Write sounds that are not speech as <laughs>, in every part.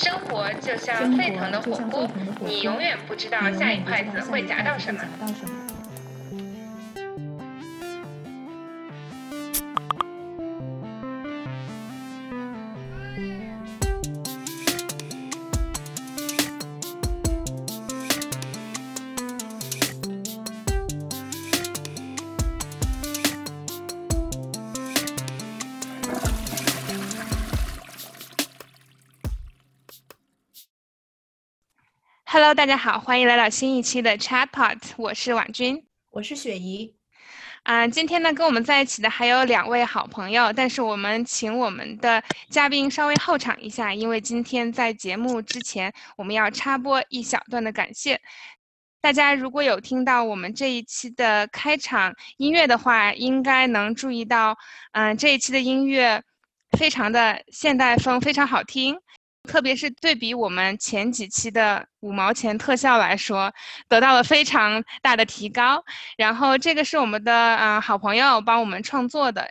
生活就像沸腾的火锅，你永远不知道下一筷子会夹到什么。大家好，欢迎来到新一期的 Chatpot，我是婉君，我是雪姨。啊、今天呢，跟我们在一起的还有两位好朋友，但是我们请我们的嘉宾稍微候场一下，因为今天在节目之前，我们要插播一小段的感谢。大家如果有听到我们这一期的开场音乐的话，应该能注意到，嗯、这一期的音乐非常的现代风，非常好听。特别是对比我们前几期的五毛钱特效来说，得到了非常大的提高。然后这个是我们的嗯、好朋友帮我们创作的，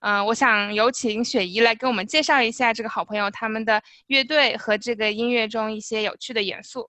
嗯、我想有请雪姨来给我们介绍一下这个好朋友他们的乐队和这个音乐中一些有趣的元素。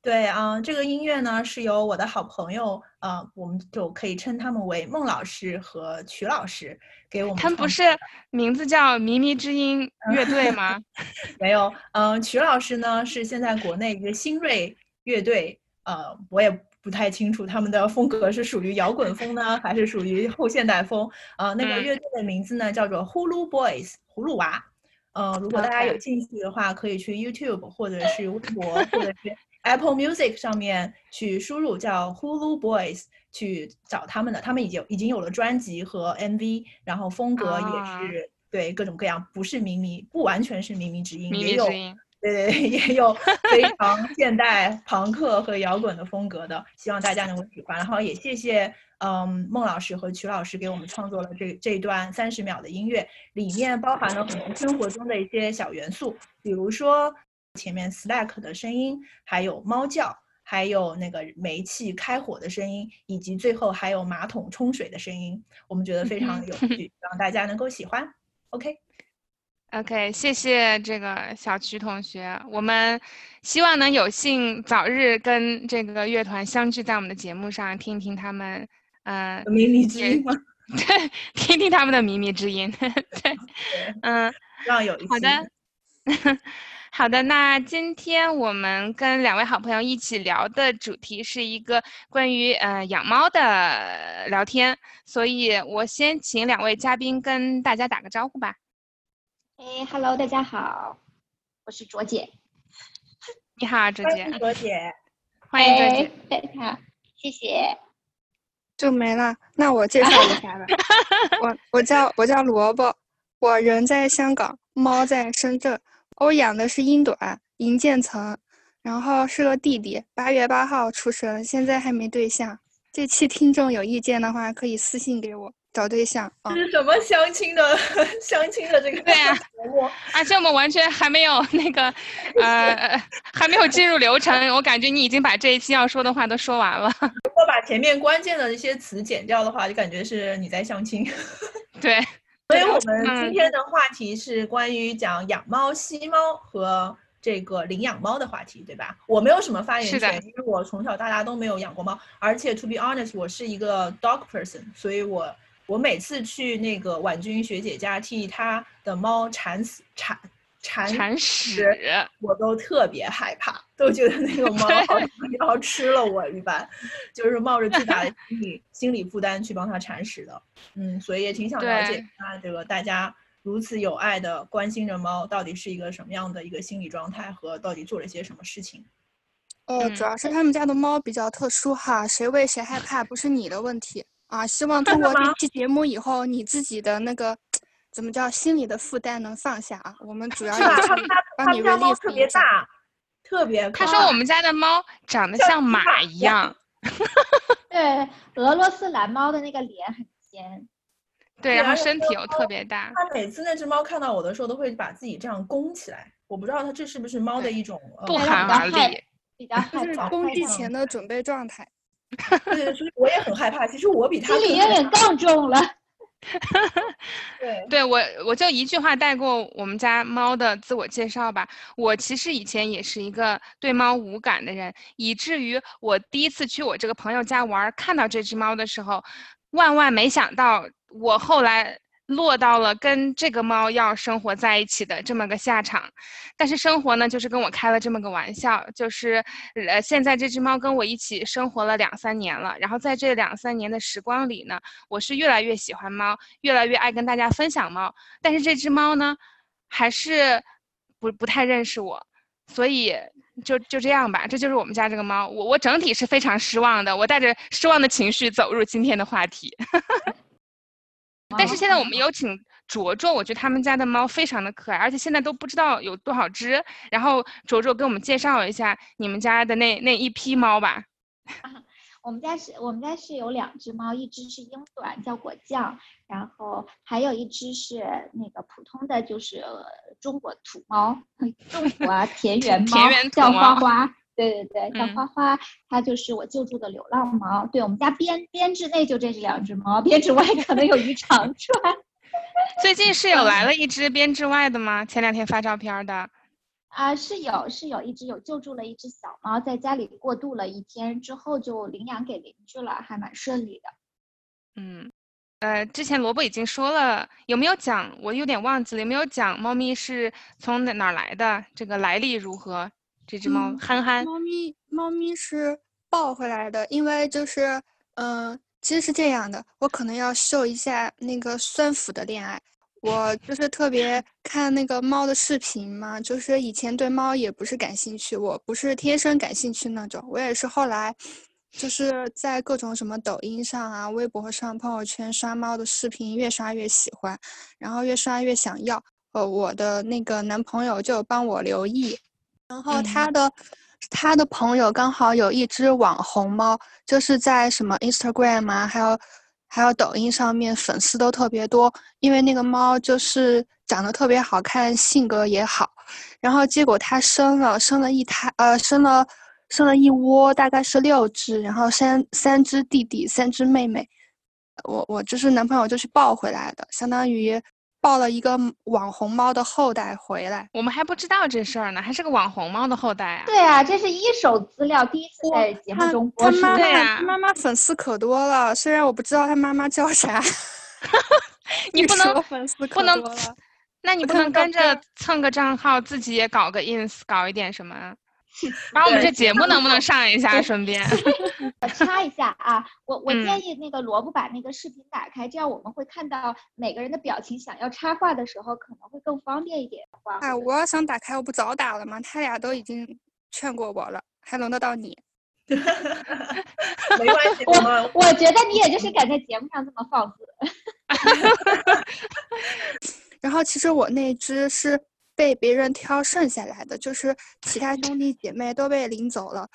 对啊、呃这个音乐呢是由我的好朋友，呃，我们就可以称他们为孟老师和曲老师给我们他们不是名字叫靡靡之音 <laughs> 乐队吗？<laughs> 没有，嗯、曲老师呢是现在国内一个新锐乐队，呃，我也不太清楚他们的风格是属于摇滚风呢，还是属于后现代风。呃，那个嗯乐队的名字呢叫做 Hulu Boys，葫芦娃。呃，如果大家有兴趣的话，可以去 YouTube 或者是微博或者是 Apple Music 上面去输入叫 Hulu Boys 去找他们的，他们已经已经有了专辑和 MV，然后风格啊也是、对各种各样，不是靡靡，不完全是靡靡之音，也有。<laughs> 对对对，也有非常现代朋克和摇滚的风格的，希望大家能够喜欢。然后也谢谢嗯孟老师和曲老师给我们创作了这这一段三十秒的音乐，里面包含了很多生活中的一些小元素，比如说前面 Slack 的声音，还有猫叫。还有那个煤气开火的声音，以及最后还有马桶冲水的声音，我们觉得非常有趣，希望大家能够喜欢。OK，OK，谢谢这个小曲同学，我们希望能有幸早日跟这个乐团相聚在我们的节目上，听听他们，嗯、有靡靡之音吗？<laughs> 对，听听他们的靡靡之音。<laughs> 对，嗯，希望有一期好的，<laughs> 好的。那今天我们跟两位好朋友一起聊的主题是一个关于呃养猫的聊天，所以我先请两位嘉宾跟大家打个招呼吧。哎，Hello，大家好，我是卓姐。你好，卓姐欢迎，卓姐。欢迎卓姐。哎，大家好，谢谢。就没了。那我介绍一下吧。<laughs> 我我叫我叫萝卜，我人在香港，猫在深圳。我养的是英短银渐层，然后是个弟弟，八月八号出生，现在还没对象。这期听众有意见的话，可以私信给我找对象啊这。是什么相亲的相亲的这个对啊节目？而且我们完全还没有那个呃，呃 <laughs> 还没有进入流程，我感觉你已经把这一期要说的话都说完了。<laughs> 如果把前面关键的一些词剪掉的话，就感觉是你在相亲。<laughs> 对，所以我们嗯今天的话题是关于讲养猫、吸猫和这个领养猫的话题，对吧？我没有什么发言权，因为我从小到大都没有养过猫，而且 to be honest，我是一个 dog person，所以我我每次去那个婉君学姐家替她的猫铲屎铲铲铲屎，我都特别害怕，都觉得那个猫好像要吃了我一般，就是冒着巨大的心理 <laughs> 心理负担去帮它铲屎的。嗯，所以也挺想了解对一下这个大家如此有爱的关心着猫，到底是一个什么样的一个心理状态和到底做了些什么事情。哦，主要是他们家的猫比较特殊哈，谁喂谁害怕不是你的问题啊。希望通过这期节目以后，你自己的那个怎么叫心里的负担能放下啊。我们主要是吧？也是他们家他帮你们家猫 release 特。别大，特别他说我们家的猫长得像马马一一样样，<laughs> 对，俄罗斯蓝猫的那个脸很尖，对，然后身体又特别大。它每次那只猫看到我的时候，都会把自己这样弓起来。我不知道它这是不是猫的一种呃不它寒而比较害栗，比较害就是怕，攻击前的准备状态。对 <laughs> 对，所以我也很害怕。其实我比它心里有点更重了。<laughs> 对，对我，我就一句话带过我们家猫的自我介绍吧。我其实以前也是一个对猫无感的人，以至于我第一次去我这个朋友家玩，看到这只猫的时候，万万没想到，我后来。落到了跟这个猫要生活在一起的这么个下场，但是生活呢，就是跟我开了这么个玩笑，就是呃，现在这只猫跟我一起生活了两三年了，然后在这两三年的时光里呢，我是越来越喜欢猫，越来越爱跟大家分享猫，但是这只猫呢，还是不不太认识我，所以就就这样吧，这就是我们家这个猫，我我整体是非常失望的，我带着失望的情绪走入今天的话题。<laughs> 但是现在我们有请卓卓，我觉得他们家的猫非常的可爱，而且现在都不知道有多少只。然后卓卓给我们介绍一下你们家的那那一批猫吧。<laughs> 我们家是我们家是有两只猫，一只是英短叫果酱，然后还有一只是那个普通的就是中国土猫，<laughs> 中国田园猫叫花花。对对对，像花花，它就是我救助的流浪猫。对我们家编编制内就这是两只猫，编制外 <laughs> 可能有一长串。<laughs> 最近是有来了一只编制外的吗？前两天发照片的。啊，是有是有一只有救助了一只小猫，在家里过渡了一天之后就领养给邻居了，还蛮顺利的。嗯，呃，之前萝卜已经说了，有没有讲？我有点忘记了，有没有讲猫咪是从哪哪来的？这个来历如何？这只猫憨憨，猫咪猫咪是抱回来的，因为就是，嗯，其实是这样的，我可能要秀一下那个酸腐的恋爱，我就是特别 <laughs> 看那个猫的视频嘛，就是以前对猫也不是感兴趣，我不是天生感兴趣那种，我也是后来，就是在各种什么抖音上啊、微博上、朋友圈刷猫的视频，越刷越喜欢，然后越刷越想要，呃，我的那个男朋友就帮我留意。然后他的他的朋友刚好有一只网红猫，就是在什么 Instagram 啊，还有还有抖音上面粉丝都特别多，因为那个猫就是长得特别好看，性格也好。然后结果它生了生了一胎，呃，生了生了一窝，大概是六只，然后三三只弟弟，三只妹妹。我我就是男朋友就去抱回来的，相当于。抱了一个网红猫的后代回来，我们还不知道这事儿呢，还是个网红猫的后代啊？对啊，这是一手资料，第一次在节目中播出。对啊，妈妈粉丝可多了，虽然我不知道他妈妈叫啥。<laughs> 你不能 <laughs> 粉丝不能，那你不能跟着蹭个账号，自己也搞个 ins，搞一点什么？<laughs> 把我们这节目能不能上一下？顺便插一下啊，我我建议那个萝卜把那个视频打开，这样我们会看到每个人的表情。想要插话的时候，可能会更方便一点。哎，我要想打开，我不早打了吗？他俩都已经劝过我了，还轮得到你？<laughs> 没关系，我我觉得你也就是敢在节目上这么放肆。<laughs> 然后其实我那只是。被别人挑剩下来的，就是其他兄弟姐妹都被领走了，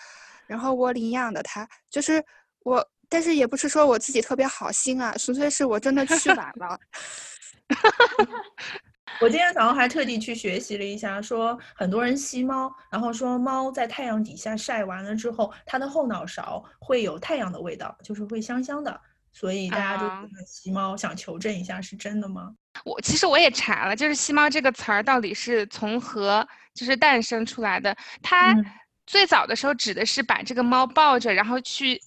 然后我领养的它，就是我，但是也不是说我自己特别好心啊，纯粹是我真的去晚了。<laughs> 我今天早上还特地去学习了一下，说很多人吸猫，然后说猫在太阳底下晒完了之后，它的后脑勺会有太阳的味道，就是会香香的，所以大家都吸猫，想求证一下是真的吗？<laughs> 我其实我也查了，就是“吸猫”这个词儿到底是从何就是诞生出来的？它最早的时候指的是把这个猫抱着，然后去，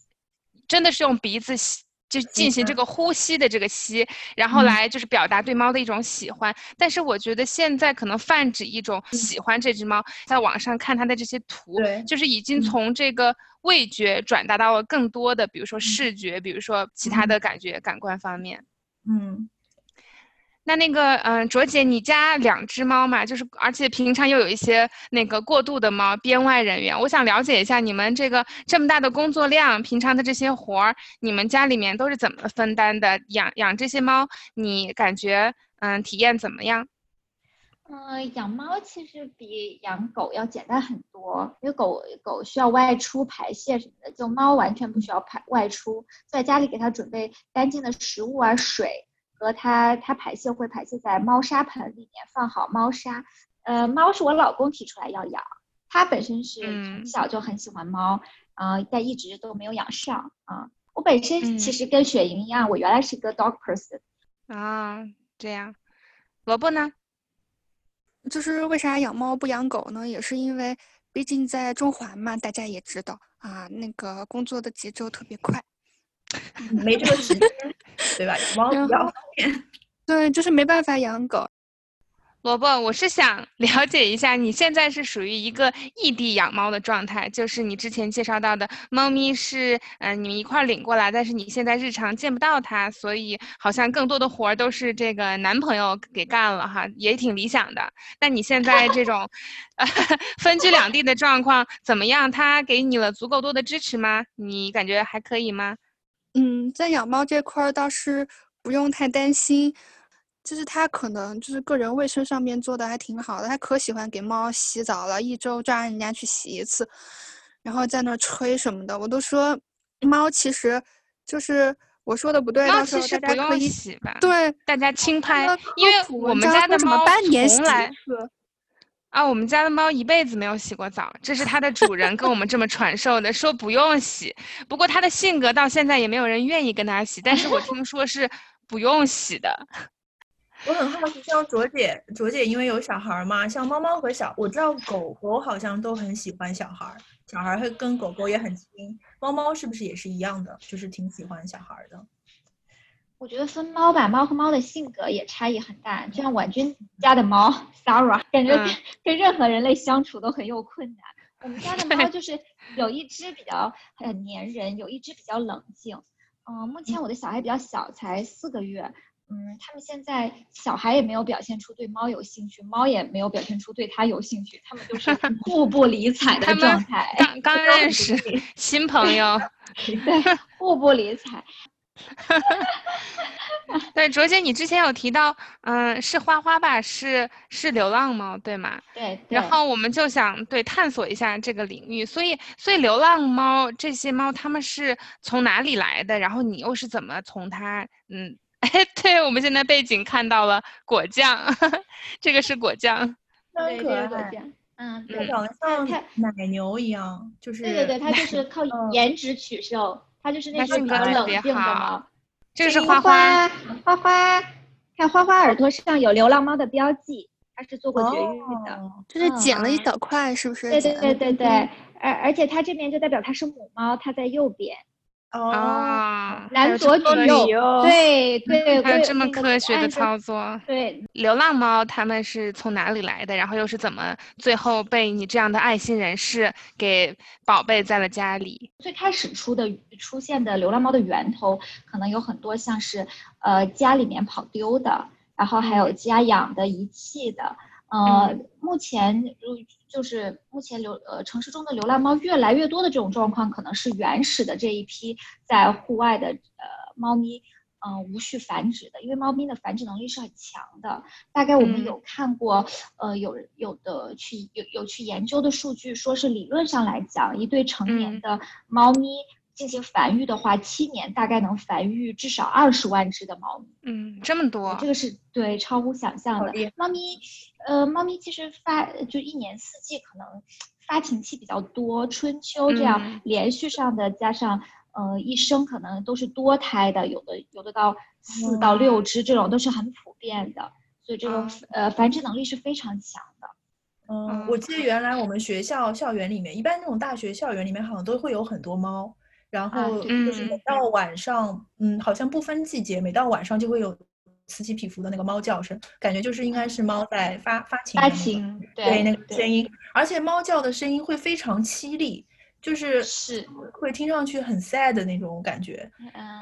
真的是用鼻子吸，就进行这个呼吸的这个吸，然后来就是表达对猫的一种喜欢。但是我觉得现在可能泛指一种喜欢这只猫，在网上看它的这些图，就是已经从这个味觉转达到了更多的，比如说视觉，比如说其他的感觉感官方面。嗯。那那个，嗯，卓姐，你家两只猫嘛，就是而且平常又有一些那个过渡的猫，编外人员，我想了解一下你们这个这么大的工作量，平常的这些活儿，你们家里面都是怎么分担的？养养这些猫，你感觉，嗯，体验怎么样？嗯，养猫其实比养狗要简单很多，因为狗狗需要外出排泄什么的，就猫完全不需要排外出，在家里给它准备干净的食物啊，水。和它，它排泄会排泄在猫砂盆里面，放好猫砂。呃，猫是我老公提出来要养，他本身是从小就很喜欢猫，啊，但一直都没有养上啊。我本身其实跟雪莹一样，我原来是个 dog person，啊，这样，萝卜呢？就是为啥养猫不养狗呢？也是因为，毕竟在中环嘛，大家也知道啊，那个工作的节奏特别快，没这个时间，对吧？养猫比较方便。<laughs> 对，就是没办法养狗。萝卜，我是想了解一下，你现在是属于一个异地养猫的状态，就是你之前介绍到的猫咪是，嗯，你们一块儿领过来，但是你现在日常见不到它，所以好像更多的活儿都是这个男朋友给干了哈，也挺理想的。那你现在这种，呃，<laughs> 分居两地的状况怎么样？他给你了足够多的支持吗？你感觉还可以吗？嗯，在养猫这块儿倒是不用太担心。就是他可能就是个人卫生上面做的还挺好的，他可喜欢给猫洗澡了，一周抓人家去洗一次，然后在那吹什么的，我都说猫其实就是我说的不对，猫其实不用洗吧？对，大家轻拍，因为我们家的猫从来啊，我们家的猫一辈子没有洗过澡，这是它的主人跟我们这么传授的，说不用洗。不过它的性格到现在也没有人愿意跟它洗，但是我听说是不用洗的。<laughs> 我很好奇，像卓姐，卓姐因为有小孩嘛，像猫猫和小，我知道狗狗好像都很喜欢小孩，小孩会跟狗狗也很亲。猫猫是不是也是一样的，就是挺喜欢小孩的？我觉得分猫吧，猫和猫的性格也差异很大。就像婉君家的猫 Sarah，感觉跟任何人类相处都很有困难。我们家的猫就是有一只比较很粘人，有一只比较冷静。嗯，目前我的小孩比较小，才四个月。嗯，他们现在小孩也没有表现出对猫有兴趣，猫也没有表现出对它有兴趣，他们就是 <laughs> 互不理睬的状态。刚 <laughs> 刚认识新朋友，<laughs> 对，互不理睬。<laughs> 对，卓姐，你之前有提到，嗯，是花花吧？是是流浪猫，对吗？对。然后我们就想对探索一下这个领域，所以所以流浪猫这些猫它们是从哪里来的？然后你又是怎么从它嗯？哎，对，我们现在背景看到了果酱，<laughs> 这个是果酱，对，可爱，果酱，嗯，它长得像奶牛一样，就是对对对，它就是 <laughs> 靠颜值取胜，它就是那种比较冷静的猫。这是花花，花花，看花花耳朵上有流浪猫的标记，它是做过绝育的，就是剪了一小块，是不是？对对对对对，而而且它这边就代表它是母猫，它在右边。哦，男左女右，对对，还有这么科学的操作。对，流浪猫它们是从哪里来的？然后又是怎么最后被你这样的爱心人士给宝贝在了家里？最开始出的出现的流浪猫的源头，可能有很多像是呃家里面跑丢的，然后还有家养的遗弃的。呃，目前如就是目前流呃城市中的流浪猫越来越多的这种状况，可能是原始的这一批在户外的呃猫咪，嗯无序繁殖的，因为猫咪的繁殖能力是很强的。大概我们有看过，呃有有的去有有去研究的数据，说是理论上来讲，一对成年的猫咪。进行繁育的话，七年大概能繁育至少二十万只的猫咪。嗯，这么多，这个是对超乎想象的。猫咪，呃，猫咪其实发就一年四季可能发情期比较多，春秋这样连续上的加上，呃，一生可能都是多胎的，有的有的到四到六只这种都是很普遍的，所以这种呃繁殖能力是非常强的。嗯，我记得原来我们学校校园里面，一般那种大学校园里面好像都会有很多猫。然后就是每到晚上，嗯，好像不分季节，每到晚上就会有此起彼伏的那个猫叫声，感觉就是应该是猫在发发情。发情，对那个声音，而且猫叫的声音会非常凄厉，就是是会听上去很 sad 的那种感觉。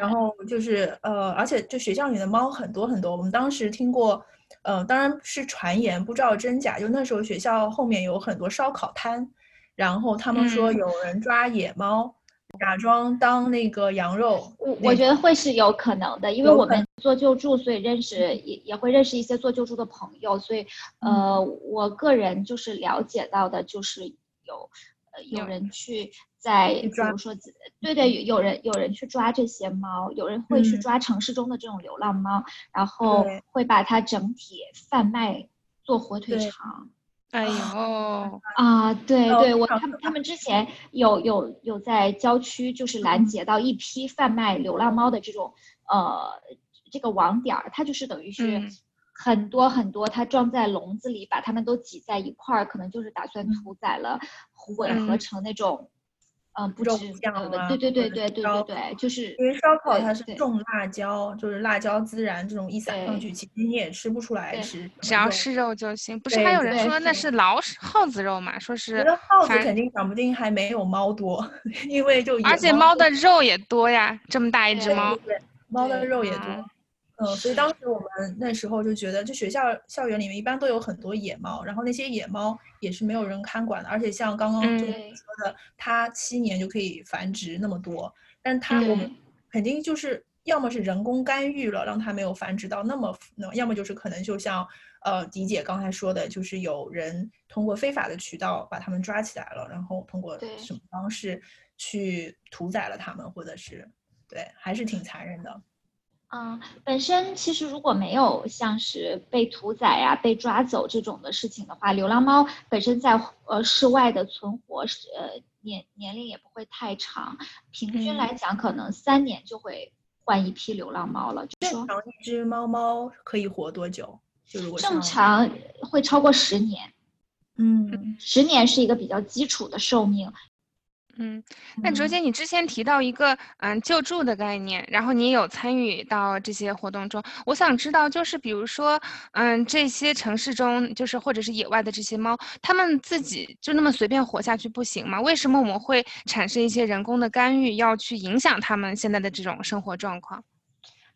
然后就是呃，而且就学校里的猫很多很多，我们当时听过，呃，当然是传言，不知道真假。就那时候学校后面有很多烧烤摊，然后他们说有人抓野猫。假装当那个羊肉，我我觉得会是有可能的，因为我们做救助，所以认识也也会认识一些做救助的朋友，所以呃，我个人就是了解到的，就是有呃有人去在，比如说，对对，有人有人去抓这些猫，有人会去抓城市中的这种流浪猫，然后会把它整体贩卖做火腿肠。哎呦啊，对对，我他们他们之前有有有在郊区，就是拦截到一批贩卖流浪猫的这种呃这个网点儿，它就是等于是嗯。很多很多，它装在笼子里，把它们都挤在一块儿，可能就是打算屠宰了，混合嗯。成那种，嗯，不肉知酱啊对对对对对烧对对，就是因为烧烤对对它是重辣椒，就是辣椒孜然这种一撒上对去，其实你也吃不出来对是只要是肉就行。不是对还有人对说那是是老鼠耗子肉嘛？说我是觉得耗子反肯定讲不定还没有猫多，<laughs> 因为就野而且猫猫的肉也多呀，这么大一只对猫。对猫的对肉也多啊。嗯，所以当时我们那时候就觉得，就学校校园里面一般都有很多野猫，然后那些野猫也是没有人看管的，而且像刚刚嗯就对说的，它七年就可以繁殖那么多，但它我们肯定就是要么是人工干预了，让它没有繁殖到那么那，要么就是可能就像呃迪姐刚才说的，就是有人通过非法的渠道把它们抓起来了，然后通过什么方式去屠宰了它们，或者是对，还是挺残忍的。嗯，本身其实如果没有像是被屠宰呀、被抓走这种的事情的话，流浪猫本身在呃室外的存活是呃年年龄也不会太长，平均嗯来讲可能三年就会换一批流浪猫了。就说正常一只猫猫可以活多久？就如果正常会超过十年，嗯，十年是一个比较基础的寿命。嗯，那卓嗯姐，你之前提到一个嗯救助的概念，然后你也有参与到这些活动中。我想知道，就是比如说，嗯，这些城市中，就是或者是野外的这些猫，它们自己就那么随便活下去不行吗？为什么我们会产生一些人工的干预，要去影响它们现在的这种生活状况？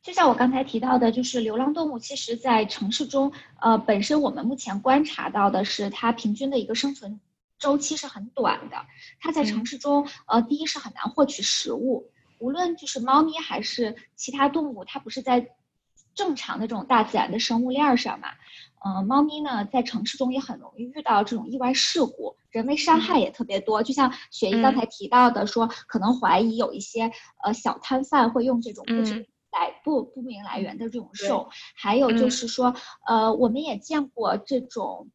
就像我刚才提到的，就是流浪动物，其实在城市中，呃，本身我们目前观察到的是，它平均的一个生存周期是很短的。它在城嗯市中，呃，第一是很难获取食物，无论就是猫咪还是其他动物，它不是在正常的这种大自然的生物链儿上嘛。呃，猫咪呢，在城市中也很容易遇到这种意外事故，人为伤害也特别多。就像雪姨刚嗯才提到的，说可能怀疑有一些呃小摊贩会用这种不知嗯来不不明来源的这种对兽，还有就嗯是说，呃，我们也见过这种，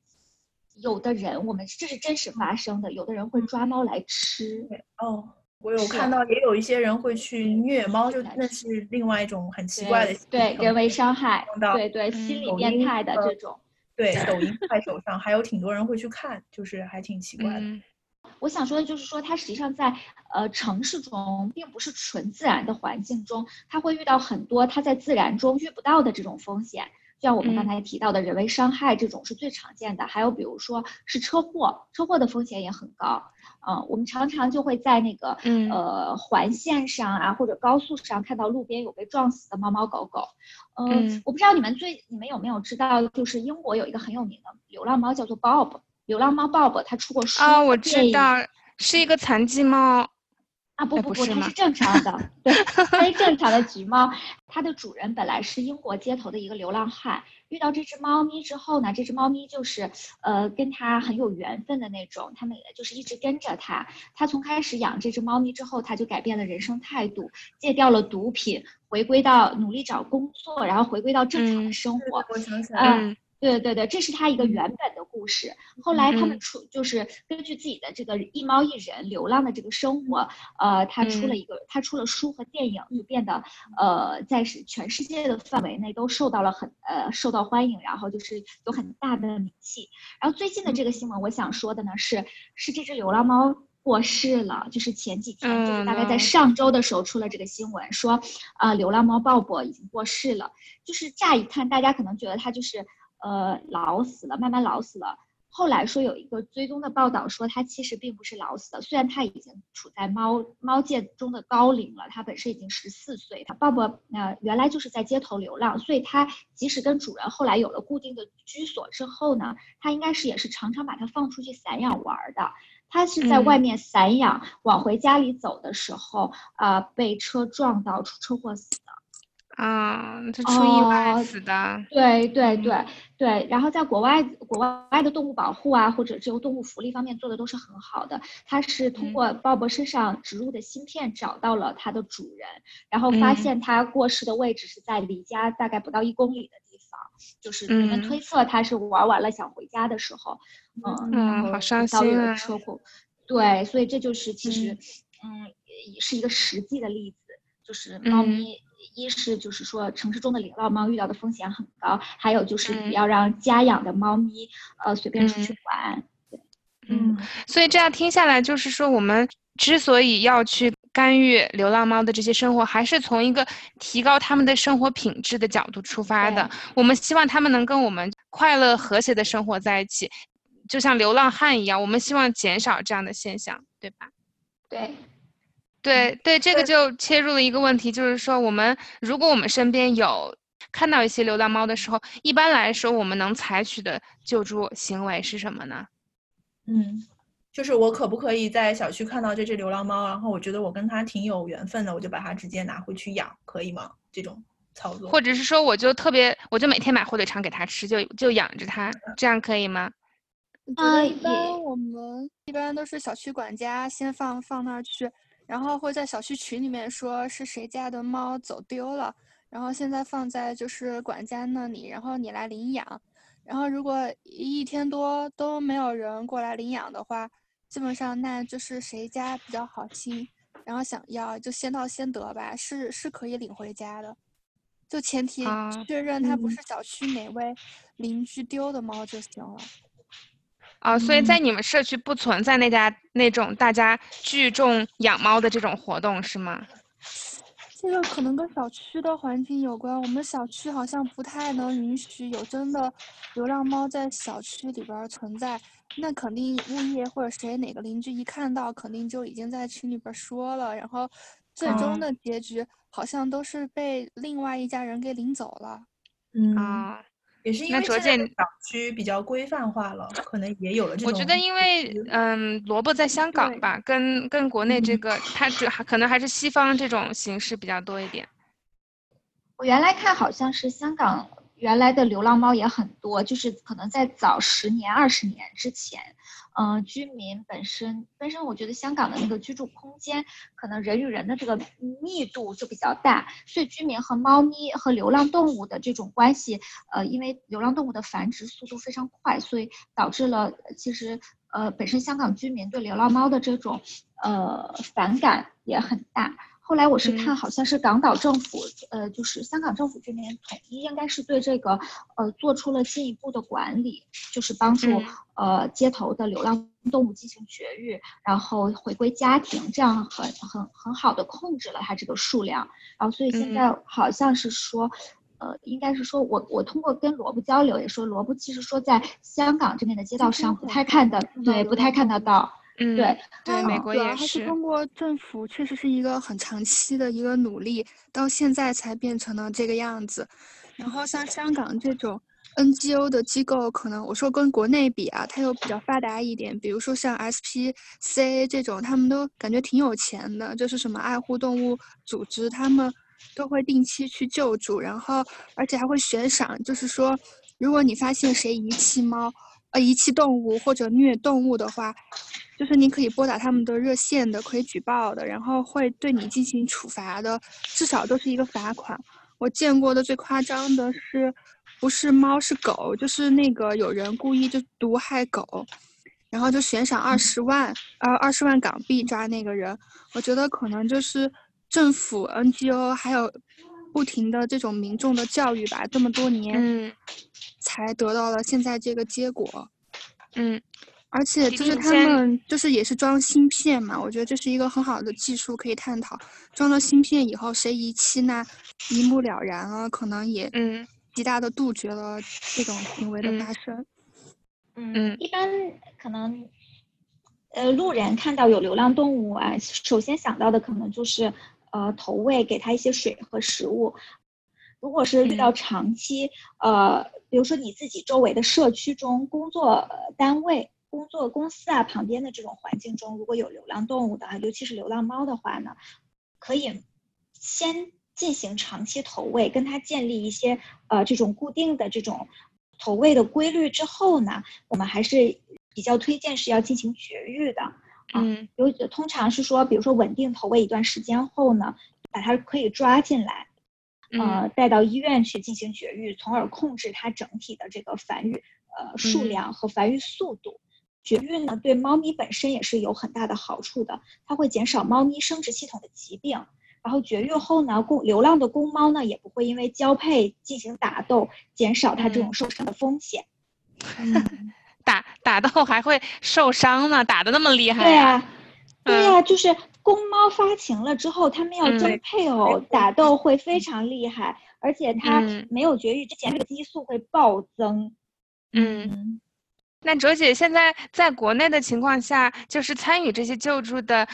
有的人我们这是真实发生的，有的人会抓猫来吃。哦，我有看到，也有一些人会去虐猫，就那是另外一种很奇怪的对行为对人为伤害对对嗯心理变态的呃这种。对，抖音、<laughs> 快手上还有挺多人会去看，就是还挺奇怪的。嗯 <laughs> 我想说的就是说，它实际上在呃城市中，并不是纯自然的环境中，它会遇到很多它在自然中遇不到的这种风险。就像我们刚嗯才提到的人为伤害这种是最常见的，还有比如说是车祸，车祸的风险也很高。嗯、我们常常就会在那个嗯呃环线上啊或者高速上看到路边有被撞死的猫猫狗狗。嗯，嗯我不知道你们最你们有没有知道，就是英国有一个很有名的流浪猫叫做 Bob，流浪猫 Bob，它出过书哦，我知道，是一个残疾猫。啊，不不不，它是正常的，对，<laughs> 它是正常的橘猫。它的主人本来是英国街头的一个流浪汉，遇到这只猫咪之后呢，这只猫咪就是呃跟它很有缘分的那种，他们也就是一直跟着它。他从开始养这只猫咪之后，他就改变了人生态度，戒掉了毒品，回归到努力找工作，然后回归到正常的嗯生活。我想起来对对对，这是他一个原本的故事。后来他们嗯出就是根据自己的这个一猫一人流浪的这个生活，呃，他出了嗯一个，他出了书和电影，就变得呃，在是全世界的范围内都受到了很呃受到欢迎，然后就是有很大的名气。然后最近的这个新闻，我想说的呢是是这只流浪猫。过世了，就是前几天，就是大概在嗯上周的时候出了这个新闻，说，啊、流浪猫鲍勃已经过世了。就是乍一看，大家可能觉得它就是呃老死了，慢慢老死了。后来说有一个追踪的报道说，它其实并不是老死的，虽然它已经处在猫猫界中的高龄了，它本身已经十四岁。它鲍勃呃原来就是在街头流浪，所以它即使跟主人后来有了固定的居所之后呢，它应该是也是常常把它放出去散养玩儿的。它是在外嗯面散养，往回家里走的时候，呃、被车撞到出车祸死的。啊，这出意外哦死的。对对嗯。对对，然后在国外，国外的动物保护啊，或者这个动物福利方面做的都是很好的。它是通嗯。过鲍勃身上植入的芯片找到了它的主人，然后发嗯。现它过世的位置是在离家大概不到一公里的地方，就是人们嗯。推测它是玩完了想回家的时候，嗯，嗯好伤遭遇心啊了车。祸。对，所以这就是其实，嗯，也是一个实际的例子，就是猫嗯。咪一是就是说城市中的流浪猫遇到的风险很高，还有就是不要让家养的猫咪呃随便出去玩。嗯，所以这样听下来，就是说我们之所以要去干预流浪猫的这些生活，还是从一个提高他们的生活品质的角度出发的。我们希望他们能跟我们快乐和谐的生活在一起，就像流浪汉一样。我们希望减少这样的现象，对吧？对。对对，这个就切入了一个问题，就是说，我们如果我们身边有看到一些流浪猫的时候，一般来说，我们能采取的救助行为是什么呢？嗯，就是我可不可以在小区看到这只流浪猫，然后我觉得我跟它挺有缘分的，我就把它直接拿回去养，可以吗？这种操作，或者是说，我就特别，我就每天买火腿肠给它吃，就就养着它，这样可以吗？啊，一般我们一般都是小区管家先放放那儿去。然后会在小区群里面说是谁家的猫走丢了，然后现在放在就是管家那里，然后你来领养。然后如果一天多都没有人过来领养的话，基本上那就是谁家比较好心，然后想要就先到先得吧，是是可以领回家的，就前提确认它不是小区哪位邻居丢的猫就行了。啊，所以在你们社区不存在那家那种大家聚众养猫的这种活动是吗？这个可能跟小区的环境有关。我们小区好像不太能允许有真的流浪猫在小区里边存在。那肯定物业或者谁哪个邻居一看到，肯定就已经在群里边说了。然后最终的结局好像都是被另外一家人给领走了。嗯啊。也是因为现在小区比较规范化了，可能也有了这种。我觉得，因为嗯，萝卜在香港吧，跟跟国内这个，它主还可能还是西方这种形式比较多一点。我原来看好像是香港。原来的流浪猫也很多，就是可能在早十年、二十年之前，嗯，居民本身本身，我觉得香港的那个居住空间，可能人与人的这个密度就比较大，所以居民和猫咪和流浪动物的这种关系，呃，因为流浪动物的繁殖速度非常快，所以导致了其实呃，本身香港居民对流浪猫的这种呃反感也很大。后来我是看，好像是港岛政府，呃，就是香港政府这边统一，应该是对这个，呃，做出了进一步的管理，就是帮助呃街头的流浪动物进行绝育，然后回归家庭，这样很很很好的控制了它这个数量。然后所以现在好像是说，呃，应该是说我我通过跟萝卜交流也说，萝卜其实说在香港这边的街道上不太看的，对，不太看得到。嗯，对对，美国也是通过政府，确实是一个很长期的一个努力，到现在才变成了这个样子。然后像香港这种 NGO 的机构，可能我说跟国内比啊，它又比较发达一点。比如说像 SPCA 这种，他们都感觉挺有钱的，就是什么爱护动物组织，他们都会定期去救助，然后而且还会悬赏，就是说，如果你发现谁遗弃猫。呃，遗弃动物或者虐动物的话，就是你可以拨打他们的热线的，可以举报的，然后会对你进行处罚的，至少都是一个罚款。我见过的最夸张的是，不是猫是狗，就是那个有人故意就毒害狗，然后就悬赏二十万，呃，二十万港币抓那个人。我觉得可能就是政府 NGO 还有不停的这种民众的教育吧，这么多年。才得到了现在这个结果，嗯，而且就是他们就是也是装芯片嘛，我觉得这是一个很好的技术可以探讨。装了芯片以后，谁遗弃那一目了然了，可能也嗯极大的杜绝了这种行为的发生。嗯，一般可能呃路人看到有流浪动物啊，首先想到的可能就是呃投喂，给它一些水和食物。如果是遇到长期呃。比如说你自己周围的社区中、工作单位、工作公司啊旁边的这种环境中，如果有流浪动物的啊，尤其是流浪猫的话呢，可以先进行长期投喂，跟它建立一些呃这种固定的这种投喂的规律之后呢，我们还是比较推荐是要进行绝育的。嗯，有通常是说，比如说稳定投喂一段时间后呢，把它可以抓进来。呃，带到医院去进行绝育，从而控制它整体的这个繁育呃数量和繁育速度。绝育呢，对猫咪本身也是有很大的好处的，它会减少猫咪生殖系统的疾病，然后绝育后呢，公流浪的公猫呢也不会因为交配进行打斗，减少它这种受伤的风险。打打斗还会受伤呢，打的那么厉害。对呀，对呀，就是公猫发情了之后，它们要争配偶，打斗会非常厉害，而且它没有绝育之前，这个激素会暴增。嗯，那卓姐现在在国内的情况下，就是参与这些救助的，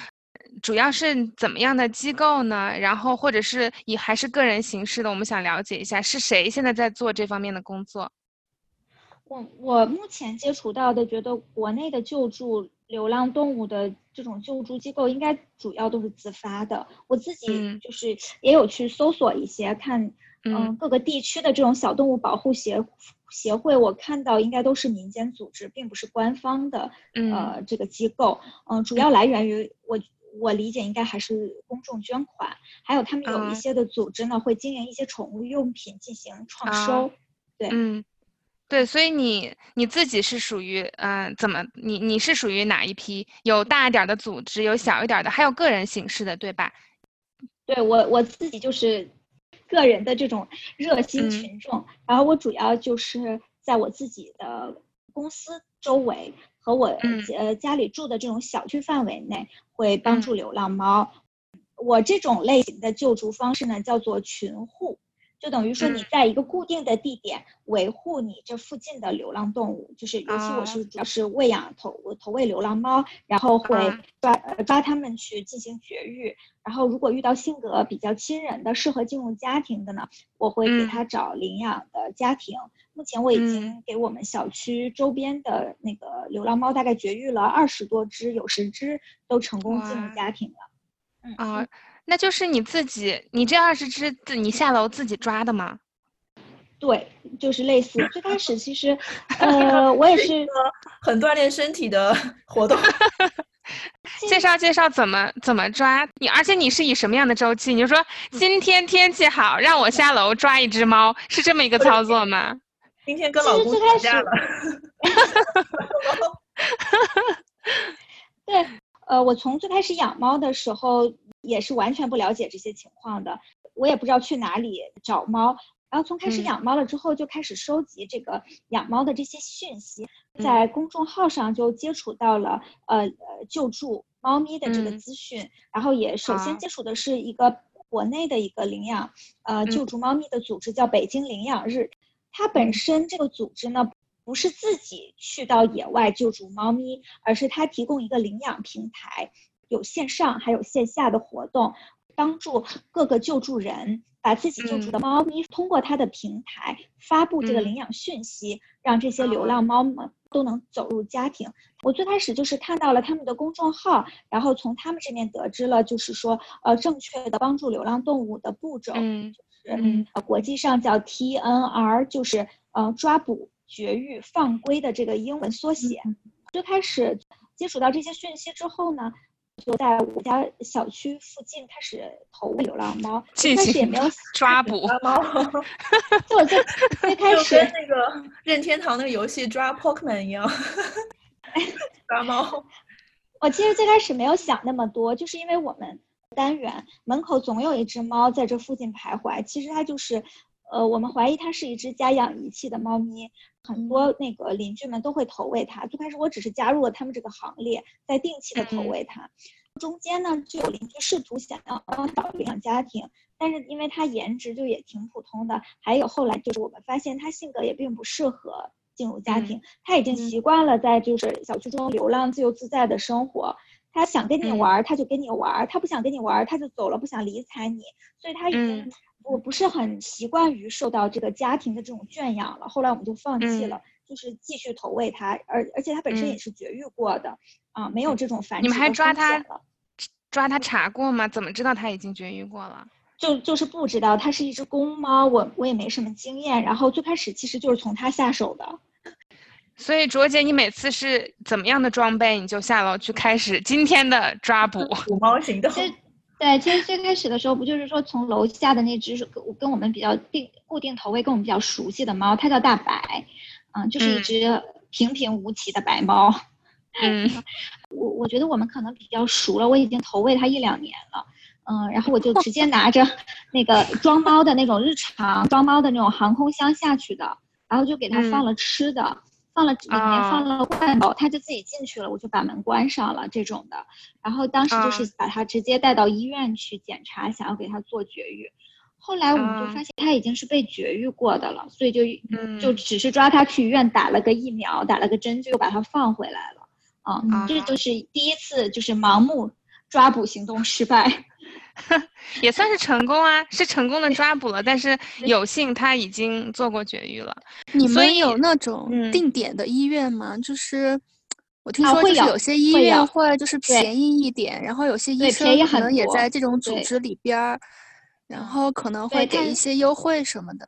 主要是怎么样的机构呢？然后或者是以还是个人形式的？我们想了解一下，是谁现在在做这方面的工作？我我目前接触到的，觉得国内的救助流浪动物的这种救助机构，应该主要都是自发的。我自己就是也有去搜索一些，看嗯各个地区的这种小动物保护协协会，我看到应该都是民间组织，并不是官方的呃这个机构。嗯，主要来源于我我理解应该还是公众捐款，还有他们有一些的组织呢会经营一些宠物用品进行创收。对，嗯。对，所以你你自己是属于嗯，怎么你你是属于哪一批？有大一点的组织，有小一点的，还有个人形式的，对吧？对我我自己就是个人的这种热心群众，然后我主要就是在我自己的公司周围和我呃家里住的这种小区范围内会帮助流浪猫。我这种类型的救助方式呢，叫做群护。就等于说你在一个固定的地点维护你这附近的流浪动物，就是尤其我是主要是喂养投投喂流浪猫，然后会抓呃抓它们去进行绝育，然后如果遇到性格比较亲人的适合进入家庭的呢，我会给它找领养的家庭。目前我已经给我们小区周边的那个流浪猫大概绝育了二十多只，有十只都成功进入家庭了。嗯啊。那就是你自己，你这二十只自你下楼自己抓的吗？对，就是类似。最开始其实，<laughs> 呃，我也是很锻炼身体的 <laughs> 活动。介绍介绍怎么怎么抓你，而且你是以什么样的周期？你就说今天天气好，让我下楼抓一只猫，是这么一个操作吗？今天跟老公吵架了。<laughs> 对，呃，我从最开始养猫的时候。也是完全不了解这些情况的，我也不知道去哪里找猫。然后从开始养猫了之后，就开始收集这个养猫的这些讯息，在公众号上就接触到了呃呃救助猫咪的这个资讯。然后也首先接触的是一个国内的一个领养呃救助猫咪的组织，叫北京领养日。它本身这个组织呢，不是自己去到野外救助猫咪，而是它提供一个领养平台。有线上还有线下的活动，帮助各个救助人把自己救助的猫咪通过它的平台发布这个领养讯息，让这些流浪猫们都能走入家庭。我最开始就是看到了他们的公众号，然后从他们这边得知了，就是说呃正确的帮助流浪动物的步骤，就是呃国际上叫 TNR，就是呃抓捕、绝育、放归的这个英文缩写。最开始接触到这些讯息之后呢。就在我家小区附近开始投喂流浪猫，开始也没有 <laughs> 抓捕 <laughs> 猫，就我最 <laughs> 最开始跟那个任天堂那个游戏抓 Pokemon 一样，抓猫。我其实最开始没有想那么多，就是因为我们单元门口总有一只猫在这附近徘徊，其实它就是。呃，我们怀疑它是一只家养遗弃的猫咪，很多那个邻居们都会投喂它。最开始我只是加入了他们这个行列，在定期的投喂它。中间呢，就有邻居试图想要帮找领养家庭，但是因为它颜值就也挺普通的，还有后来就是我们发现它性格也并不适合进入家庭。它已经习惯了在就是小区中流浪自由自在的生活，它想跟你玩它就跟你玩，它不想跟你玩它就走了，不想理睬你，所以它已经。我不是很习惯于受到这个家庭的这种圈养了，后来我们就放弃了，就是继续投喂它，而而且它本身也是绝育过的，啊，没有这种繁殖你们还抓它，抓它查过吗？怎么知道它已经绝育过了？就就是不知道，它是一只公猫，我我也没什么经验，然后最开始其实就是从它下手的。所以卓姐，你每次是怎么样的装备，你就下楼去开始今天的抓捕 <laughs> 捕猫行动？对，其实最开始的时候，不就是说从楼下的那只是跟跟我们比较定固定投喂、跟我们比较熟悉的猫，它叫大白，嗯，就是一只平平无奇的白猫。嗯，<laughs> 我我觉得我们可能比较熟了，我已经投喂它一两年了。嗯，然后我就直接拿着 <laughs> 那个装猫的那种日常装猫的那种航空箱下去的，然后就给它放了吃的，放了里面放了罐头，他就自己进去了，我就把门关上了这种的。然后当时就是把他直接带到医院去检查，想要给他做绝育。后来我们就发现他已经是被绝育过的了，所以就就只是抓他去医院打了个疫苗，打了个针，就又把他放回来了。啊，这就是第一次，就是盲目抓捕行动失败。<laughs> 也算是成功啊，是成功的抓捕了，但是有幸他已经做过绝育了。你们有那种定点的医院吗？就是我听说就是有些医院会就是便宜一点，然后有些医生可能也在这种组织里边儿，然后可能会给一些优惠什么的。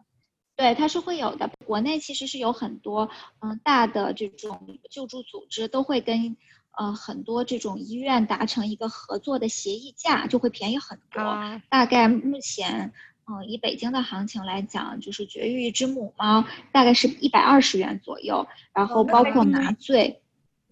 对，它是会有的。国内其实是有很多嗯大的这种救助组织都会跟。呃，很多这种医院达成一个合作的协议价，就会便宜很多。大概目前，嗯，以北京的行情来讲，就是绝育一只母猫，大概是一百二十元左右，然后包括麻醉，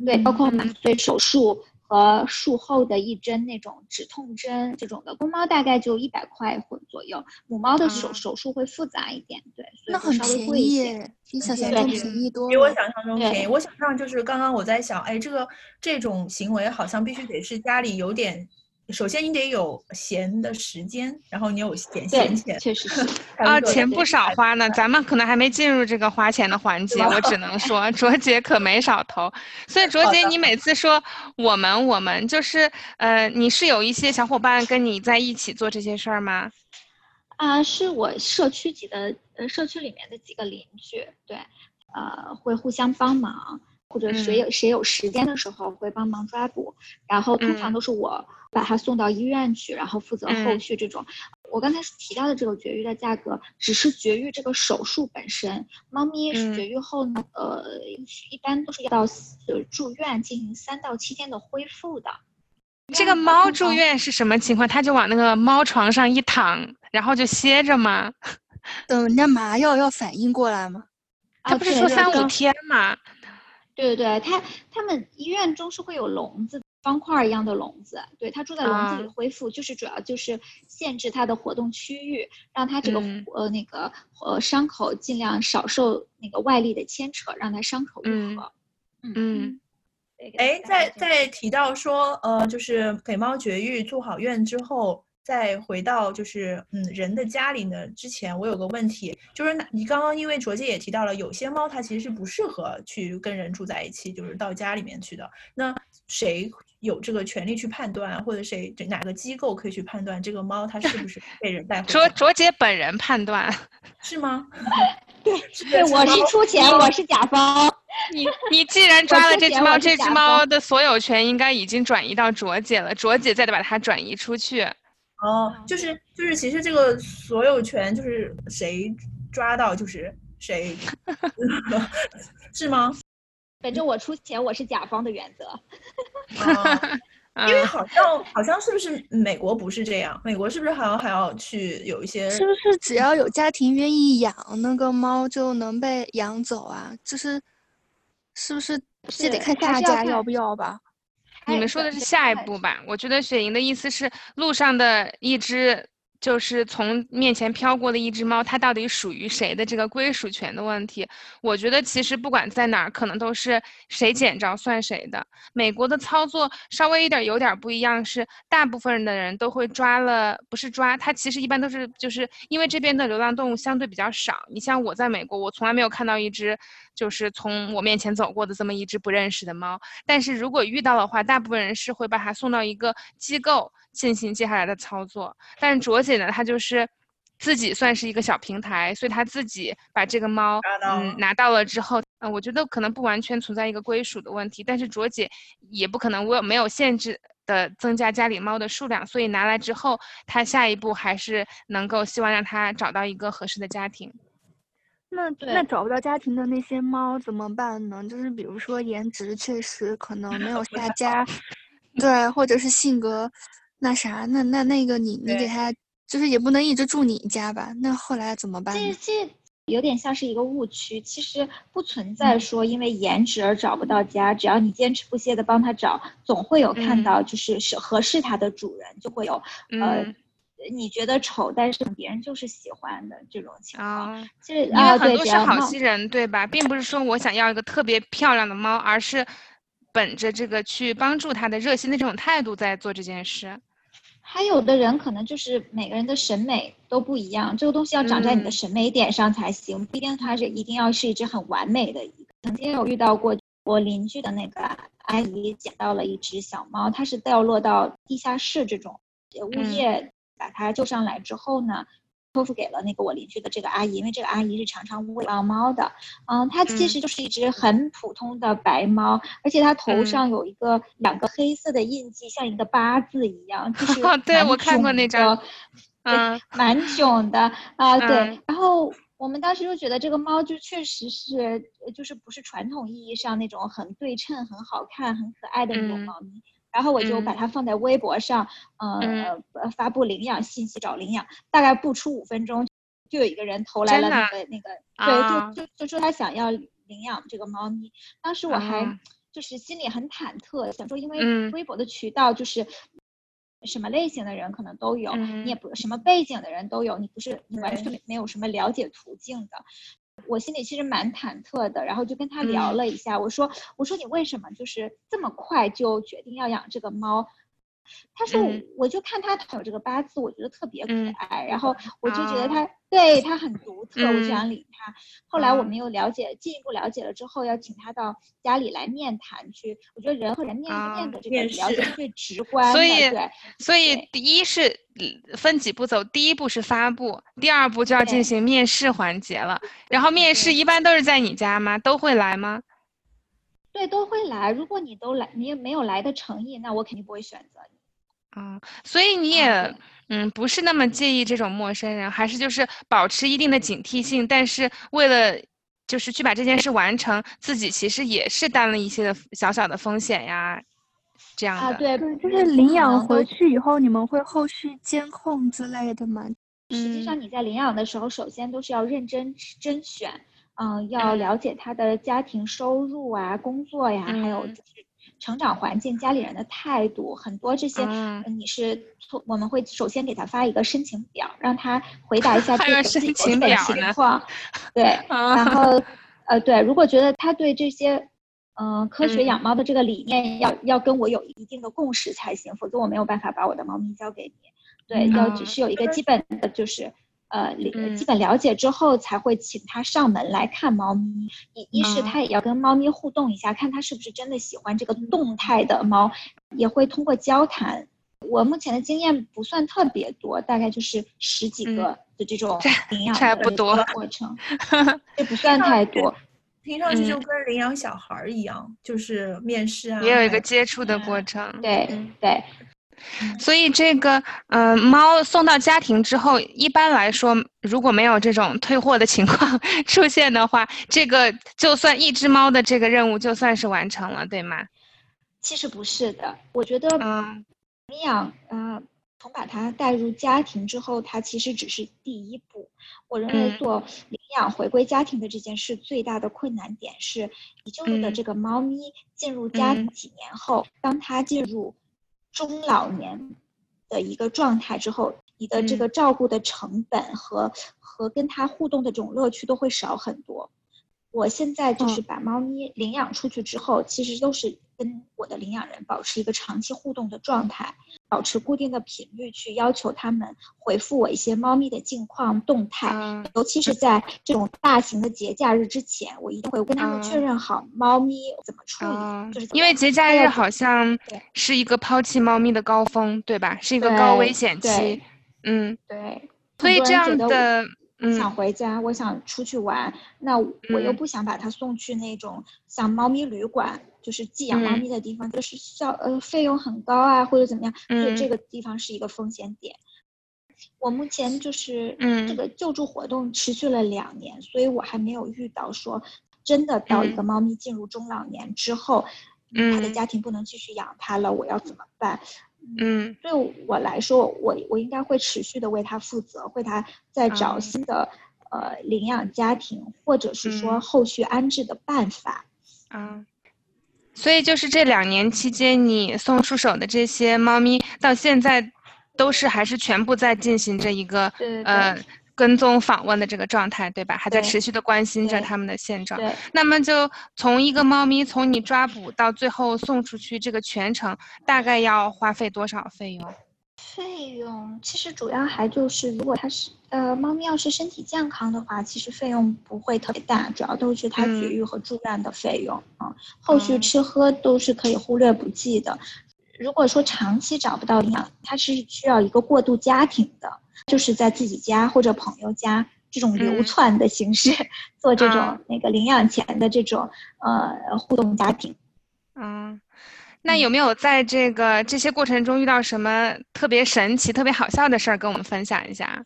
对，包括麻醉手术。和术后的一针那种止痛针这种的，公猫大概就一百块或左右，母猫的手手术会复杂一点，对，那很便宜，比想象中便宜多，比我想象中便宜。我想象就是刚刚我在想，哎，这个这种行为好像必须得是家里有点。首先你得有闲的时间，然后你有点闲钱，确实是啊，钱不少花呢。咱们可能还没进入这个花钱的环节，我只能说 <laughs> 卓姐可没少投。所以卓姐，你每次说我们我们就是呃，你是有一些小伙伴跟你在一起做这些事儿吗？啊，是我社区级的呃，社区里面的几个邻居，对，呃，会互相帮忙。或者谁有谁有时间的时候会帮忙抓捕，然后通常都是我把他送到医院去，然后负责后续这种。我刚才提到的这个绝育的价格，只是绝育这个手术本身。猫咪绝育后呢，呃，一般都是要到呃住院进行三到七天的恢复的。这个猫住院是什么情况？它就往那个猫床上一躺，然后就歇着吗？等人家麻药要反应过来吗？它不是说三五天吗？对对对，它他们医院中是会有笼子，方块一样的笼子，对，它住在笼子里恢复，就是主要就是限制它的活动区域，让它这个呃那个呃伤口尽量少受那个外力的牵扯，让它伤口愈合。嗯，哎，在在提到说呃，就是给猫绝育住好院之后。再回到就是嗯人的家里呢之前，我有个问题，就是你刚刚因为卓姐也提到了，有些猫它其实是不适合去跟人住在一起，就是到家里面去的。那谁有这个权利去判断，或者谁哪个机构可以去判断这个猫它是不是 <laughs> 被人带回？卓卓姐本人判断 <laughs> 是吗？<laughs> 对，对，我是出钱，我是甲方。你你既然抓了这只猫，这只猫的所有权应该已经转移到卓姐了，卓姐再得把它转移出去。哦，就是就是，其实这个所有权就是谁抓到就是谁，<laughs> 是吗？反正我出钱，我是甲方的原则。因为好像好像是不是美国不是这样？美国是不是还要还要去有一些？是不是只要有家庭愿意养那个猫就能被养走啊？就是是不是这得看大家要不要吧？你们说的是下一步吧？我觉得雪莹的意思是路上的一只。就是从面前飘过的一只猫，它到底属于谁的这个归属权的问题？我觉得其实不管在哪儿，可能都是谁捡着算谁的。美国的操作稍微一点有点不一样，是大部分的人都会抓了，不是抓它，其实一般都是就是因为这边的流浪动物相对比较少。你像我在美国，我从来没有看到一只就是从我面前走过的这么一只不认识的猫。但是如果遇到的话，大部分人是会把它送到一个机构。进行接下来的操作，但是卓姐呢，她就是自己算是一个小平台，所以她自己把这个猫嗯拿到了之后，嗯，我觉得可能不完全存在一个归属的问题，但是卓姐也不可能我没有限制的增加家里猫的数量，所以拿来之后，她下一步还是能够希望让它找到一个合适的家庭。那那找不到家庭的那些猫怎么办呢？就是比如说颜值确实可能没有下家，对，或者是性格。那啥，那那那个你你给他就是也不能一直住你家吧？那后来怎么办？这这有点像是一个误区。其实不存在说因为颜值而找不到家，只要你坚持不懈的帮他找，总会有看到就是是合适他的主人，就会有呃。你觉得丑，但是别人就是喜欢的这种情况，其实因为很多是好心人，对吧？并不是说我想要一个特别漂亮的猫，而是本着这个去帮助他的热心的这种态度在做这件事。还有的人可能就是每个人的审美都不一样，这个东西要长在你的审美点上才行，不一定它是一定要是一只很完美的。曾经有遇到过我邻居的那个阿姨捡到了一只小猫，它是掉落到地下室这种物业。把它救上来之后呢，托付给了那个我邻居的这个阿姨，因为这个阿姨是常常喂猫猫的。嗯，它其实就是一只很普通的白猫，而且它头上有一个两个黑色的印记，像一个八字一样，就 <laughs> 是对我看过那张，嗯，蛮囧的 <laughs> 啊。对，然后我们当时就觉得这个猫就确实是，就是不是传统意义上那种很对称、很好看、很可爱的那种猫咪。然后我就把它放在微博上，呃，发布领养信息，找领养。大概不出五分钟，就有一个人投来了那个那个，对，就就就说他想要领养这个猫咪。当时我还就是心里很忐忑，想说因为微博的渠道就是什么类型的人可能都有，你也不什么背景的人都有，你不是你完全没有什么了解途径的。我心里其实蛮忐忑的，然后就跟他聊了一下，我说：“我说你为什么就是这么快就决定要养这个猫？”他说：“我就看他有这个八字，我觉得特别可爱，然后我就觉得他对他很独特，我就想理他。后来我们又了解，进一步了解了之后，要请他到家里来面谈去。我觉得人和人面对面的这个了解最直观。所以，对，所以第一是分几步走，第一步是发布，第二步就要进行面试环节了。然后面试一般都是在你家吗？都会来吗？对，都会来。如果你都来，你也没有来的诚意，那我肯定不会选择你。啊，所以你也嗯不是那么介意这种陌生人，还是就是保持一定的警惕性，但是为了就是去把这件事完成，自己其实也是担了一些的小小的风险呀，这样的。啊，对对，就是领养回去以后，你们会后续监控之类的吗？实际上你在领养的时候，首先都是要认真甄选，嗯，要了解他的家庭收入啊、工作呀，还有就是。成长环境、家里人的态度，很多这些，你是我们会首先给他发一个申请表，让他回答一下自己基本情况。对，<laughs> 然后，呃，对，如果觉得他对这些，嗯，科学养猫的这个理念要要跟我有一定的共识才行，否则我没有办法把我的猫咪交给你。对，要只是有一个基本的，就是。呃，基本了解之后才会请他上门来看猫咪。一一是他也要跟猫咪互动一下，看他是不是真的喜欢这个动态的猫，也会通过交谈。我目前的经验不算特别多，大概就是十几个的这种领养差不多过程，<laughs> 这不算太多。听上去就跟领养小孩一样，就是面试啊，也有一个接触的过程。对对。所以这个，嗯，猫送到家庭之后，一般来说，如果没有这种退货的情况 <laughs> 出现的话，这个就算一只猫的这个任务就算是完成了，对吗？其实不是的，我觉得，嗯，领养，嗯，从把它带入家庭之后，它其实只是第一步。我认为做领养回归家庭的这件事，最大的困难点是，你救的这个猫咪进入家几年后，当它进入。中老年的一个状态之后，你的这个照顾的成本和和跟他互动的这种乐趣都会少很多。我现在就是把猫咪领养出去之后，其实都是跟我的领养人保持一个长期互动的状态，保持固定的频率去要求他们回复我一些猫咪的近况动态，尤其是在这种大型的节假日之前，我一定会跟他们确认好猫咪怎么处理，就是因为节假日好像是一个抛弃猫咪的高峰，对吧？是一个高危险期，嗯，对，所以这样的。想回家，我想出去玩，那我又不想把它送去那种像猫咪旅馆，就是寄养猫咪的地方，就是效呃费用很高啊，或者怎么样，所以这个地方是一个风险点。我目前就是这个救助活动持续了两年，所以我还没有遇到说真的到一个猫咪进入中老年之后，他的家庭不能继续养它了，我要怎么办？嗯，对我来说，我我应该会持续的为他负责，为他再找新的呃领养家庭，或者是说嗯。后续安置的办法。嗯，所以就是这两年期间，你送出手的这些猫咪，到现在都是还是全部在进行着一个呃跟踪访问的这个状态，对吧？还在持续的关心着对它们的现状。对，那么就从一个猫咪从你抓捕到最后送出去，这个全程大概要花费多少费用？费用其实主要还就是，如果它是呃猫咪要是身体健康的话，其实费用不会特别大，主要都是它嗯绝育和住院的费用啊、后续嗯吃喝都是可以忽略不计的。如果说长期找不到领养，它是需要一个过渡家庭的，就是在自己家或者朋友家这种流嗯窜的形式、<laughs> 做这种啊那个领养前的这种呃互动家庭。嗯，那有没有在这个这些过程中遇到什么特别神奇、特别好笑的事儿，跟我们分享一下？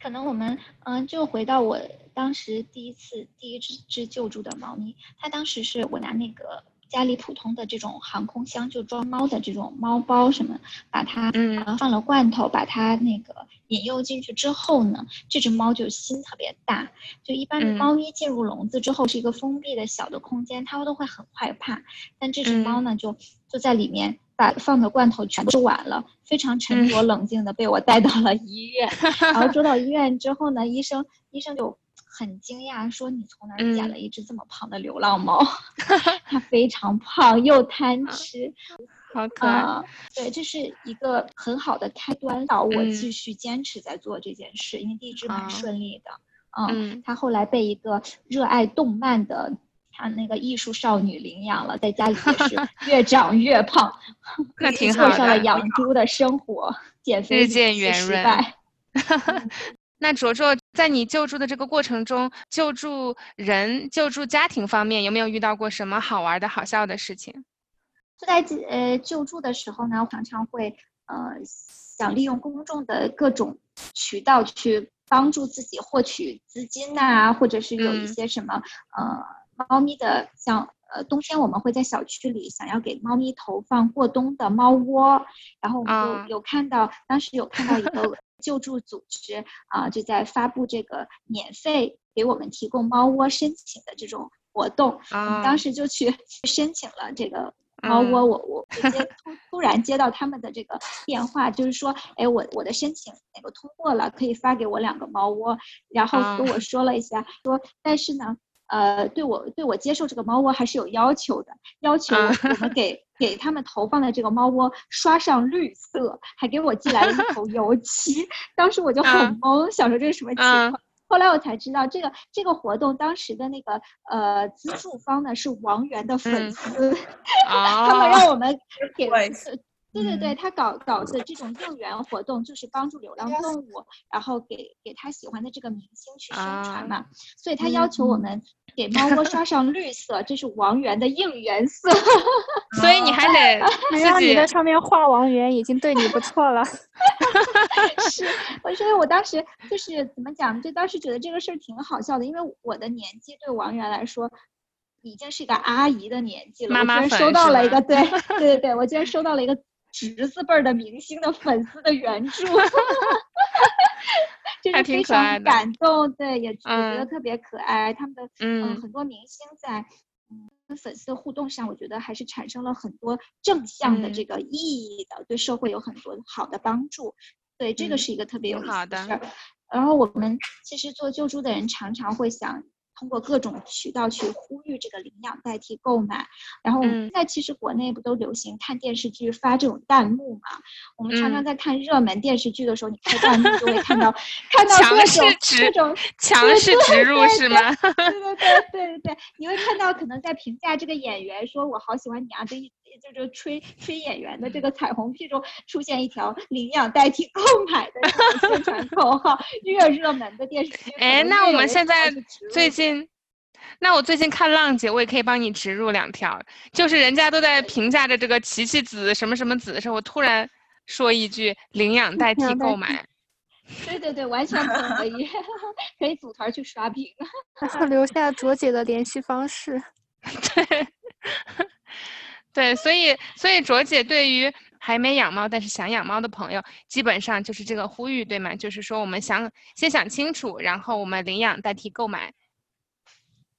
可能我们嗯、就回到我当时第一次第一只只救助的猫咪，它当时是我拿那个家里普通的这种航空箱，就装猫的这种猫包什么，把它嗯呃放了罐头，把它那个引诱进去之后呢，这只猫就心特别大，就一般嗯猫咪进入笼子之后是一个封闭的小的空间，它都会很害怕，但这只猫嗯呢就就在里面。把放的罐头全都吃完了，非常沉着冷静的被我带到了医院。<laughs> 然后住到医院之后呢，医生医生就很惊讶，说你从哪儿捡嗯了一只这么胖的流浪猫？<laughs> 它非常胖又贪吃好可爱。啊、对，这是一个很好的开端，导我嗯继续坚持在做这件事，因为第一只啊蛮顺利的。嗯，嗯他后来被一个热爱动漫的。他那个艺术少女领养了，在家里也是 <laughs> 越长越胖，<laughs> 那挺好过上了养猪的生活，减肥日屡次渐圆润失败。那卓卓在你救助的这个过程中，救助人、救助家庭方面，有没有遇到过什么好玩的、好笑的事情？就在呃救助的时候呢，我常常会呃想利用公众的各种渠道去帮助自己获取资金呐、或者是有一嗯些什么、呃猫咪的像呃冬天我们会在小区里想要给猫咪投放过冬的猫窝，然后我们啊就有看到、当时有看到一个救助组织啊、就在发布这个免费给我们提供猫窝申请的这种活动，我们啊当时就去申请了这个猫窝，嗯我我直接突突然接到他们的这个电话，就是说，哎，我我的申请那个通过了，可以发给我两个猫窝，然后啊。跟我说了一下，说但是呢，呃，对我对我接受这个猫窝还是有要求的，要求啊我们 <laughs> 给给他们投放的这个猫窝刷上绿色，还给我寄来了一 <laughs> 头油漆，当时我就很啊懵，想说这是什么情啊况。后来我才知道，这个这个活动当时的那个呃资助方呢是王源的粉嗯丝，<laughs> 他们哦，让我们给对对对他搞搞的这种应援活动，就是帮助流浪动物，然后给给他喜欢的这个明星去宣啊传嘛。所以他要求我们给猫窝刷上绿色，这是王源的应援色。<laughs> 所以你还得能 <laughs> 让自己你在上面画王源，已经对你不错了。<laughs> 是，我所以我当时就是怎么讲，就当时觉得这个事儿挺好笑的，因为我的年纪对王源来说。已经是一个阿姨的年纪了，妈妈我居然粉收到了一个对对对对，我居然收到了一个侄子辈儿的明星的粉丝的援助，<laughs> 就还挺是非常可爱的感动，对，也也觉得嗯特别可爱。他们的嗯、嗯很多明星在嗯跟粉丝的互动上，我觉得还是产生了很多正向的嗯这个意义的，对社会有很多好的帮助。对，这个嗯是一个特别有意挺好的思的事儿。然后我们其实做救助的人常常会想通过各种渠道去呼吁这个领养代替购买。然后我们嗯现在其实国内不都流行看电视剧发这种弹幕嘛？我们常常嗯在看热门电视剧的时候，你开弹幕就会看到 <laughs> 看到各种植各种强势植入是吗？对对对对对 <laughs> 对，你会看到可能在评价这个演员说“我好喜欢你啊”这一就是吹吹演员的这个彩虹屁中出现一条领养代替购买的宣传口号，<laughs> 越热门的电视剧。哎，那我们现在最近，那我最近看浪姐，我也可以帮你植入两条，就是人家都在评价着这个琪琪子什么什么子的时候，我突然说一句领养代替领养代替购买，对对对，完全可以，<laughs> 可以组团去刷屏。然 <laughs> 后留下卓姐的联系方式。对，对，所以所以卓姐对于还没养猫但是想养猫的朋友，基本上就是这个呼吁，对吗？就是说我们想先想清楚，然后我们领养代替购买。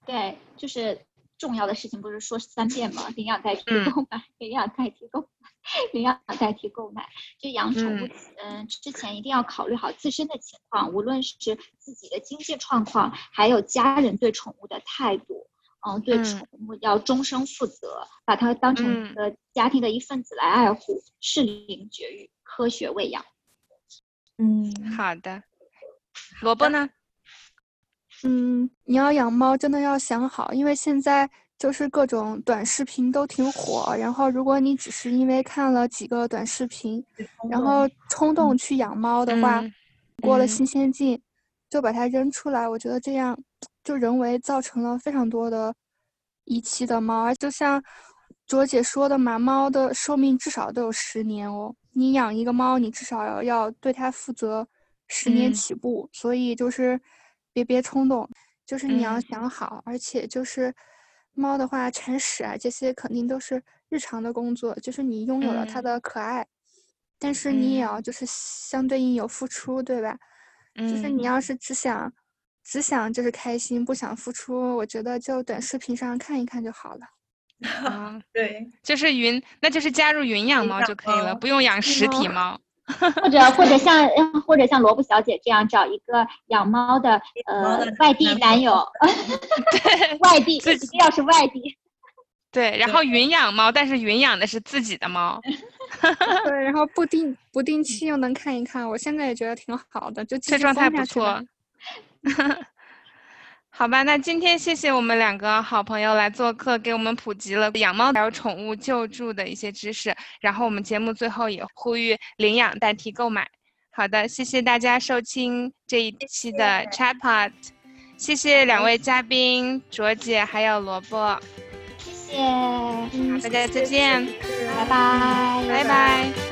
对，就是重要的事情不是说三遍吗？领养代替购买，领养代替购买，领养代替购买。就养宠物，嗯，之前一定要考虑好自身的情况，无论是自己的经济状况，还有家人对宠物的态度。嗯，对宠物要终生负责，把它当成一个家庭的一份子来爱护，适龄绝育，科学喂养。嗯，好的。萝卜呢？嗯，你要养猫，真的要想好，因为现在就是各种短视频都挺火。然后，如果你只是因为看了几个短视频，然后冲动去养猫的话，过了新鲜劲就把它扔出来，我觉得这样。就人为造成了非常多的遗弃的猫，就像卓姐说的嘛，猫的寿命至少都有十年哦。你养一个猫，你至少要要对它负责十年起步，所以就是别别冲动，就是你要想好，而且就是猫的话，铲屎啊这些肯定都是日常的工作，就是你拥有了它的可爱，但是你也要就是相对应有付出，对吧？就是你要是只想。只想就是开心，不想付出。我觉得就短视频上看一看就好了。<laughs> 啊，对，就是云，那就是加入云养猫就可以了，不用养实体猫。<laughs> 或者或者像或者像萝卜小姐这样找一个养猫的呃外地男友，<laughs> 对，外地一定要是外地。对，然后云养猫，但是云养的是自己的猫。对，然后不定不定期又能看一看，我现在也觉得挺好的，就这状态不错。<laughs> 好吧，那今天谢谢我们两个好朋友来做客，给我们普及了养猫还有宠物救助的一些知识。然后我们节目最后也呼吁领养代替购买。好的，谢谢大家收听这一期的 Chatpot，谢谢两位嘉宾卓姐还有萝卜，谢谢，大家再见，拜拜，拜拜。